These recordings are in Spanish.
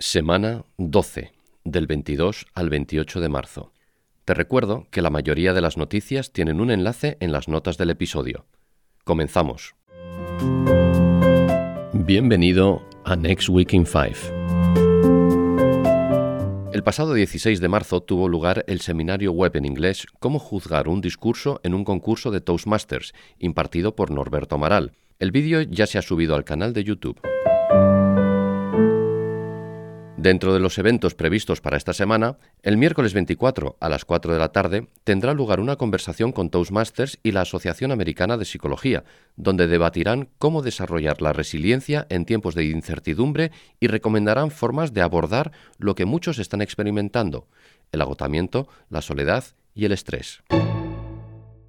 Semana 12, del 22 al 28 de marzo. Te recuerdo que la mayoría de las noticias tienen un enlace en las notas del episodio. Comenzamos. Bienvenido a Next Week in Five. El pasado 16 de marzo tuvo lugar el seminario web en inglés Cómo juzgar un discurso en un concurso de Toastmasters, impartido por Norberto Amaral. El vídeo ya se ha subido al canal de YouTube. Dentro de los eventos previstos para esta semana, el miércoles 24 a las 4 de la tarde tendrá lugar una conversación con Toastmasters y la Asociación Americana de Psicología, donde debatirán cómo desarrollar la resiliencia en tiempos de incertidumbre y recomendarán formas de abordar lo que muchos están experimentando, el agotamiento, la soledad y el estrés.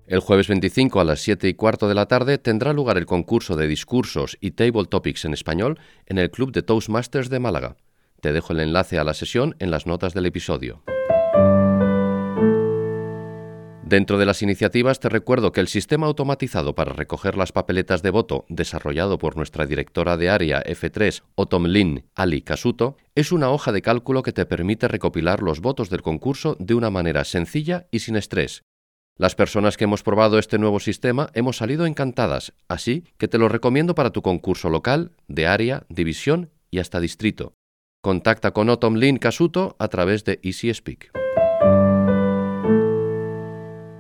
El jueves 25 a las 7 y cuarto de la tarde tendrá lugar el concurso de discursos y table topics en español en el Club de Toastmasters de Málaga. Te dejo el enlace a la sesión en las notas del episodio. Dentro de las iniciativas te recuerdo que el sistema automatizado para recoger las papeletas de voto desarrollado por nuestra directora de área F3, Otomlin Ali Kasuto, es una hoja de cálculo que te permite recopilar los votos del concurso de una manera sencilla y sin estrés. Las personas que hemos probado este nuevo sistema hemos salido encantadas, así que te lo recomiendo para tu concurso local, de área, división y hasta distrito. Contacta con Otom Lin Casuto a través de EasySpeak.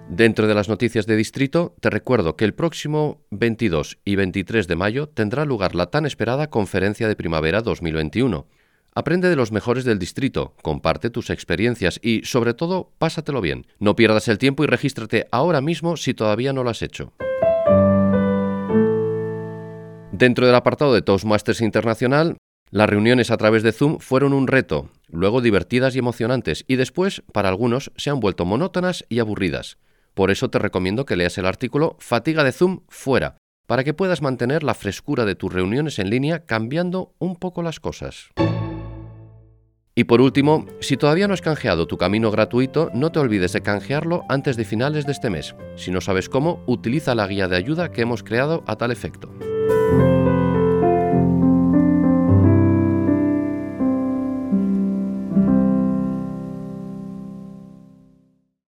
Dentro de las noticias de distrito, te recuerdo que el próximo 22 y 23 de mayo tendrá lugar la tan esperada Conferencia de Primavera 2021. Aprende de los mejores del distrito, comparte tus experiencias y, sobre todo, pásatelo bien. No pierdas el tiempo y regístrate ahora mismo si todavía no lo has hecho. Dentro del apartado de Toastmasters Internacional, las reuniones a través de Zoom fueron un reto, luego divertidas y emocionantes, y después, para algunos, se han vuelto monótonas y aburridas. Por eso te recomiendo que leas el artículo Fatiga de Zoom fuera, para que puedas mantener la frescura de tus reuniones en línea cambiando un poco las cosas. Y por último, si todavía no has canjeado tu camino gratuito, no te olvides de canjearlo antes de finales de este mes. Si no sabes cómo, utiliza la guía de ayuda que hemos creado a tal efecto.